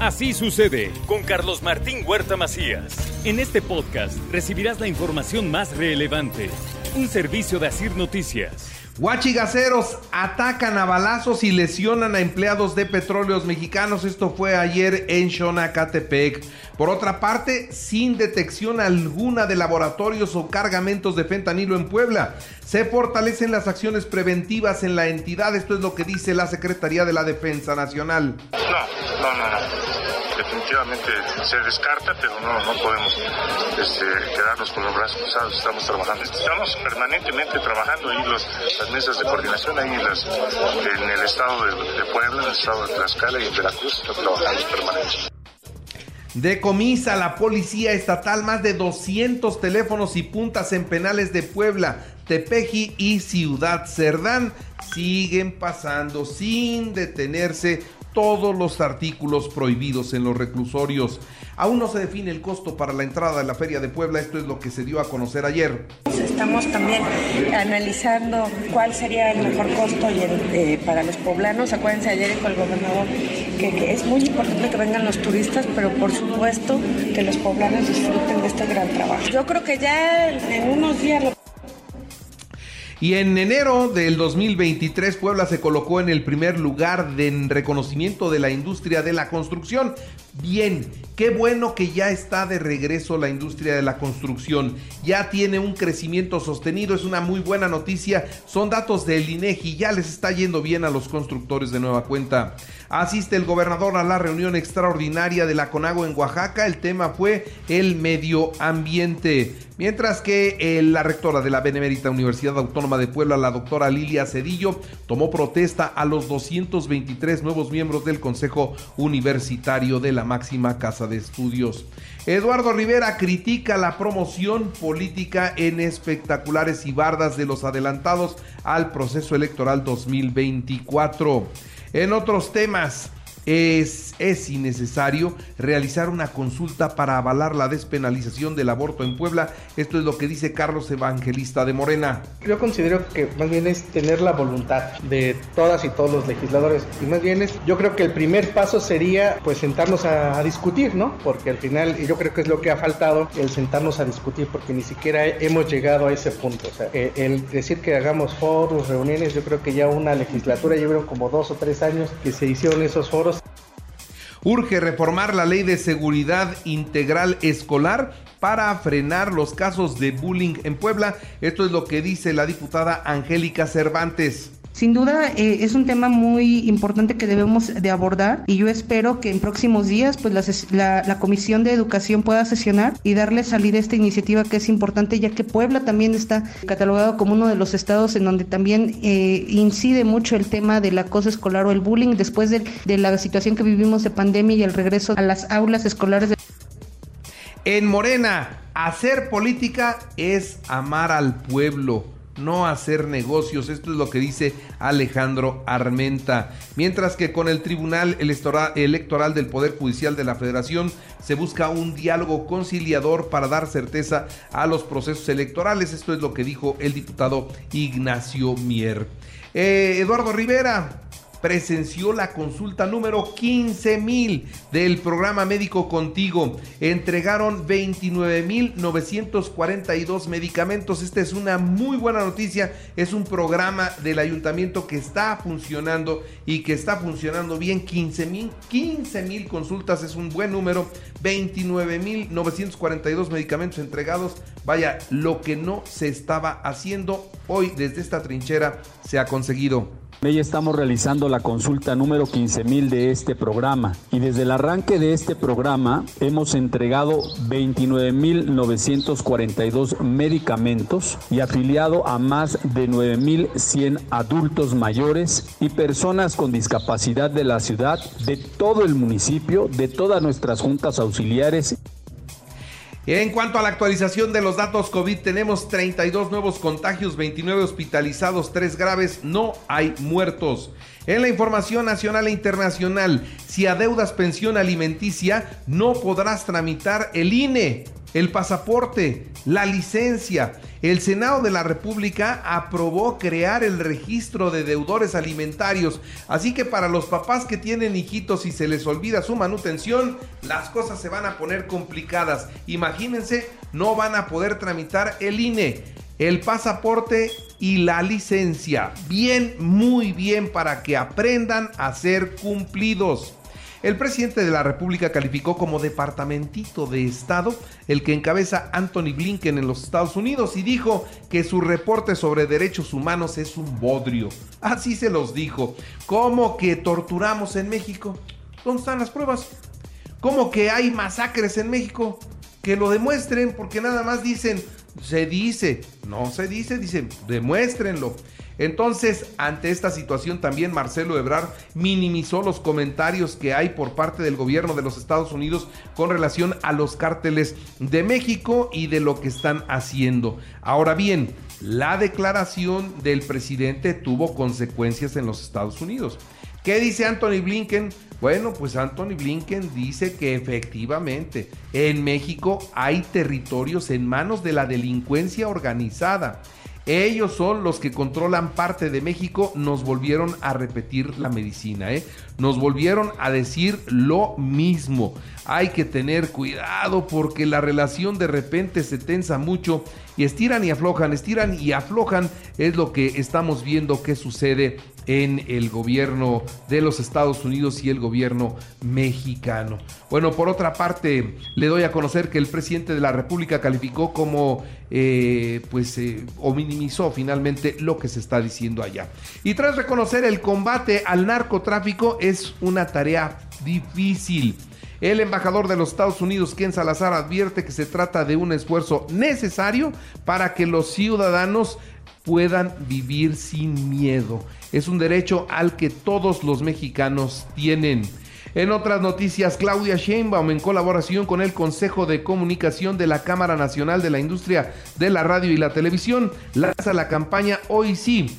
Así sucede con Carlos Martín Huerta Macías. En este podcast recibirás la información más relevante. Un servicio de Asir Noticias. Huachigaceros atacan a balazos y lesionan a empleados de petróleos mexicanos. Esto fue ayer en Xonacatepec. Por otra parte, sin detección alguna de laboratorios o cargamentos de fentanilo en Puebla, se fortalecen las acciones preventivas en la entidad. Esto es lo que dice la Secretaría de la Defensa Nacional. No, no, no. Definitivamente se descarta, pero no, no podemos este, quedarnos con los brazos cruzados. Estamos trabajando. Estamos permanentemente trabajando ahí las mesas de coordinación ahí en, el estado de, de Puebla, en el estado de Tlaxcala y en Veracruz. Estamos trabajando permanentemente. Decomisa la policía estatal más de 200 teléfonos y puntas en penales de Puebla, Tepeji y Ciudad Cerdán. Siguen pasando sin detenerse todos los artículos prohibidos en los reclusorios. Aún no se define el costo para la entrada a la Feria de Puebla, esto es lo que se dio a conocer ayer. Estamos también analizando cuál sería el mejor costo y eh, para los poblanos. Acuérdense, ayer dijo el gobernador que, que, es muy importante que vengan los turistas, pero por supuesto que los poblanos disfruten de este gran trabajo. Yo creo que ya en unos días lo y en enero del 2023 Puebla se colocó en el primer lugar de en reconocimiento de la industria de la construcción. Bien, qué bueno que ya está de regreso la industria de la construcción. Ya tiene un crecimiento sostenido, es una muy buena noticia. Son datos del INEGI, ya les está yendo bien a los constructores de nueva cuenta. Asiste el gobernador a la reunión extraordinaria de la CONAGO en Oaxaca. El tema fue el medio ambiente. Mientras que eh, la rectora de la Benemérita Universidad Autónoma de Puebla, la doctora Lilia Cedillo, tomó protesta a los 223 nuevos miembros del Consejo Universitario de la máxima casa de estudios. Eduardo Rivera critica la promoción política en espectaculares y bardas de los adelantados al proceso electoral 2024. En otros temas, es, es, innecesario realizar una consulta para avalar la despenalización del aborto en Puebla. Esto es lo que dice Carlos Evangelista de Morena. Yo considero que más bien es tener la voluntad de todas y todos los legisladores. Y más bien es, yo creo que el primer paso sería pues sentarnos a, discutir, ¿no? Porque al final yo creo que es lo que ha faltado, el sentarnos a discutir, porque ni siquiera hemos llegado a ese punto. O sea, el, el decir que hagamos foros, reuniones, yo creo que ya una legislatura, llevaron como dos o tres años que se hicieron esos foros Urge reformar la ley de seguridad integral escolar para frenar los casos de bullying en Puebla. Esto es lo que dice la diputada Angélica Cervantes. Sin duda eh, es un tema muy importante que debemos de abordar y yo espero que en próximos días pues la, Comisión de Educación pueda sesionar y darle salida a esta iniciativa que es importante ya que Puebla también está catalogado como uno de los estados en donde también eh, incide mucho el tema del acoso escolar o el bullying después de, de la situación que vivimos de pandemia y el regreso a las aulas escolares. De... En Morena, hacer política es amar al pueblo no hacer negocios. Esto es lo que dice Alejandro Armenta. Mientras que con el Tribunal Electoral del Poder Judicial de la Federación se busca un diálogo conciliador para dar certeza a los procesos electorales. Esto es lo que dijo el diputado Ignacio Mier. Eh, Eduardo Rivera, presenció la consulta número 15 mil del programa Médico Contigo. Entregaron 29.942 medicamentos. Esta es una muy buena noticia. Es un programa del ayuntamiento que está funcionando y que está funcionando bien. 15 mil 15 mil consultas es un buen número. 29.942 medicamentos entregados. Vaya, lo que no se estaba haciendo hoy desde esta trinchera se ha conseguido. Ella estamos realizando la consulta número 15.000 de este programa y desde el arranque de este programa hemos entregado 29.942 medicamentos y afiliado a más de 9.100 adultos mayores y personas con discapacidad de la ciudad, de todo el municipio, de todas nuestras juntas auxiliares. En cuanto a la actualización de los datos COVID, tenemos 32 nuevos contagios, 29 hospitalizados, 3 graves, no hay muertos. En la información nacional e internacional, si adeudas pensión alimenticia, no podrás tramitar el INE el pasaporte, la licencia. El Senado de la República aprobó crear el registro de deudores alimentarios. Así que para los papás que tienen hijitos y se les olvida su manutención, las cosas se van a poner complicadas. Imagínense, no van a poder tramitar el INE, el pasaporte y la licencia. Bien, muy bien para que aprendan a ser cumplidos. El presidente de la República calificó como departamentito de Estado el que encabeza Anthony Blinken en los Estados Unidos y dijo que su reporte sobre derechos humanos es un bodrio. Así se los dijo. ¿Cómo que torturamos en México? ¿Dónde están las pruebas? ¿Cómo que hay masacres en México? Que lo demuestren porque nada más dicen, se dice, no se dice, dicen, demuéstrenlo. Entonces, ante esta situación también Marcelo Ebrard minimizó los comentarios que hay por parte del gobierno de los Estados Unidos con relación a los cárteles de México y de lo que están haciendo. Ahora bien, la declaración del presidente tuvo consecuencias en los Estados Unidos. ¿Qué dice Anthony Blinken? Bueno, pues Anthony Blinken dice que efectivamente en México hay territorios en manos de la delincuencia organizada ellos son los que controlan parte de México. Nos volvieron a repetir la medicina, ¿eh? Nos volvieron a decir lo mismo. Hay que tener cuidado porque la relación de repente se tensa mucho y estiran y aflojan, estiran y aflojan. Es lo que estamos viendo que sucede en el gobierno de los Estados Unidos y el gobierno mexicano. Bueno, por otra parte, le doy a conocer que el presidente de la República calificó como, eh, pues, eh, o minimizó finalmente lo que se está diciendo allá. Y tras reconocer el combate al narcotráfico es una tarea difícil. El embajador de los Estados Unidos, Ken Salazar, advierte que se trata de un esfuerzo necesario para que los ciudadanos puedan vivir sin miedo. Es un derecho al que todos los mexicanos tienen. En otras noticias, Claudia Sheinbaum, en colaboración con el Consejo de Comunicación de la Cámara Nacional de la Industria de la Radio y la Televisión, lanza la campaña Hoy sí.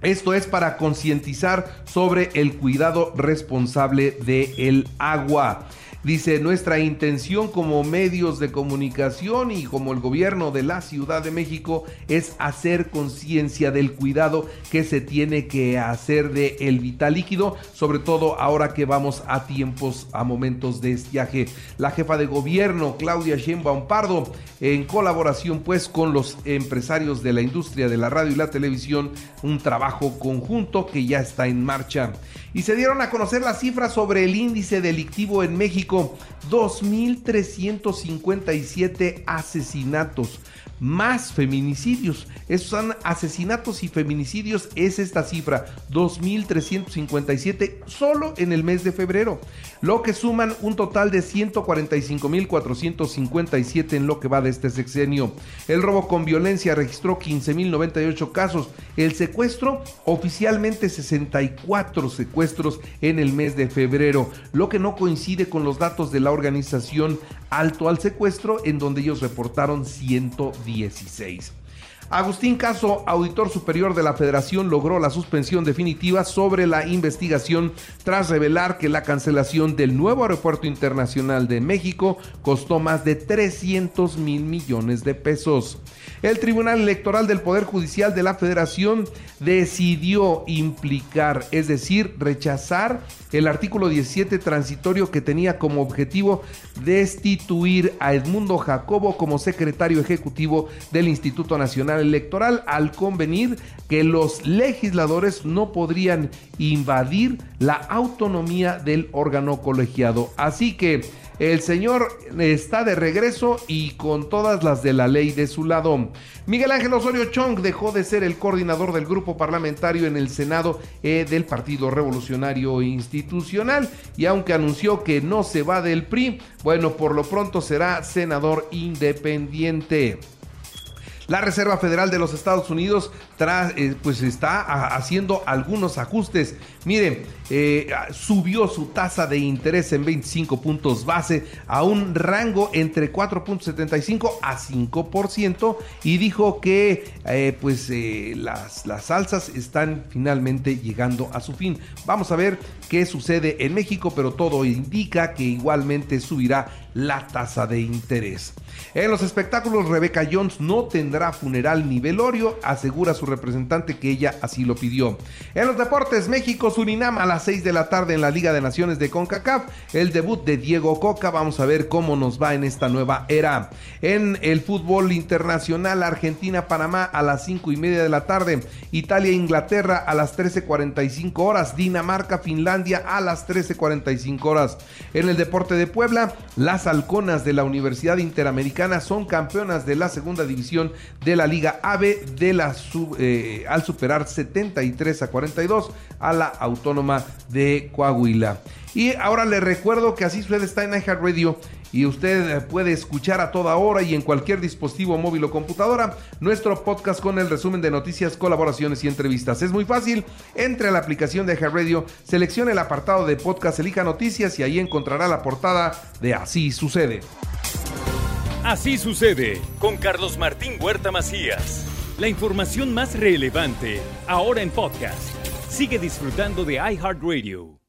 Esto es para concientizar sobre el cuidado responsable del el agua. Dice, nuestra intención como medios de comunicación y como el gobierno de la Ciudad de México es hacer conciencia del cuidado que se tiene que hacer de el vital líquido, sobre todo ahora que vamos a tiempos, a momentos de estiaje. La jefa de gobierno, Claudia Sheinbaum Pardo, en colaboración pues con los empresarios de la industria de la radio y la televisión, un trabajo conjunto que ya está en marcha. Y se dieron a conocer las cifras sobre el índice delictivo en México, 2.357 asesinatos más feminicidios. Esos son asesinatos y feminicidios, es esta cifra, 2.357 solo en el mes de febrero, lo que suman un total de 145.457 en lo que va de este sexenio. El robo con violencia registró 15.098 casos, el secuestro oficialmente 64 secuestros en el mes de febrero, lo que no coincide con los datos de la organización Alto al Secuestro, en donde ellos reportaron 110. Agustín Caso, auditor superior de la Federación, logró la suspensión definitiva sobre la investigación tras revelar que la cancelación del nuevo aeropuerto internacional de México costó más de 300 mil millones de pesos. El Tribunal Electoral del Poder Judicial de la Federación decidió implicar, es decir, rechazar el artículo 17 transitorio que tenía como objetivo destituir a Edmundo Jacobo como secretario ejecutivo del Instituto Nacional Electoral al convenir que los legisladores no podrían invadir la autonomía del órgano colegiado. Así que El señor está de regreso y con todas las de la ley de su lado. Miguel Ángel Osorio Chong dejó de ser el coordinador del grupo parlamentario en el Senado eh, del Partido Revolucionario Institucional y aunque anunció que no se va del PRI, bueno, por lo pronto será senador independiente. La Reserva Federal de los Estados Unidos eh, pues está haciendo algunos ajustes. Miren, eh, subió su tasa de interés en 25 puntos base a un rango entre 4.75 a 5% y dijo que eh, pues las, las alzas están finalmente llegando a su fin. Vamos a ver qué sucede en México, pero todo indica que igualmente subirá la tasa de interés. En los espectáculos, Rebecca Jones no tendrá funeral ni velorio, asegura su representante que ella así lo pidió. En los deportes, México, Surinam a las 6 de la tarde en la Liga de Naciones de CONCACAF, el debut de Diego Coca, vamos a ver cómo nos va en esta nueva era. En el fútbol internacional, Argentina, Panamá a las 5 y media de la tarde, Italia, Inglaterra a las 13.45 horas, Dinamarca, Finlandia a las 13.45 horas. En el deporte de Puebla, las halconas de la Universidad Interamericana son campeonas de la segunda división de la Liga AVE de la eh, al superar 73 a 42 a la Autónoma de Coahuila. Y ahora le recuerdo que así sucede está en Radio y usted puede escuchar a toda hora y en cualquier dispositivo móvil o computadora nuestro podcast con el resumen de noticias, colaboraciones y entrevistas. Es muy fácil, entre a la aplicación de Radio, seleccione el apartado de podcast, elija noticias y ahí encontrará la portada de Así sucede. Así sucede con Carlos Martín Huerta Macías. La información más relevante ahora en podcast. Sigue disfrutando de iHeartRadio.